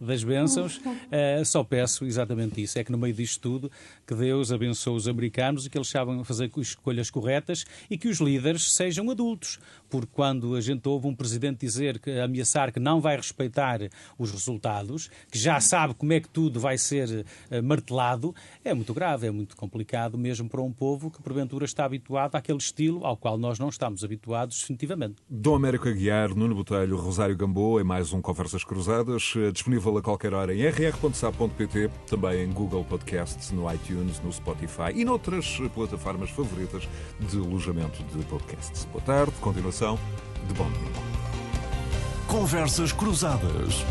das bênçãos, uh, só peço exatamente isso. É que no meio disto tudo, que Deus abençoe os americanos e que eles saibam fazer escolhas corretas e que os líderes sejam adultos. Porque quando a gente ouve um presidente dizer, que ameaçar que não vai respeitar os resultados, que já sabe como é que tudo vai ser uh, martelado, é muito grave, é muito complicado mesmo para um povo que porventura está habituado àquele estilo ao qual nós não estamos habituados definitivamente. Dom Américo Aguiar, Nuno Botelho, Rosário Gamboa em mais um Conversas Cruzadas, eh, disponível a qualquer hora em rr.sa.pt, também em Google Podcasts, no iTunes, no Spotify e noutras plataformas favoritas de alojamento de podcasts. Boa tarde, continuação de bom domingo. Conversas Cruzadas.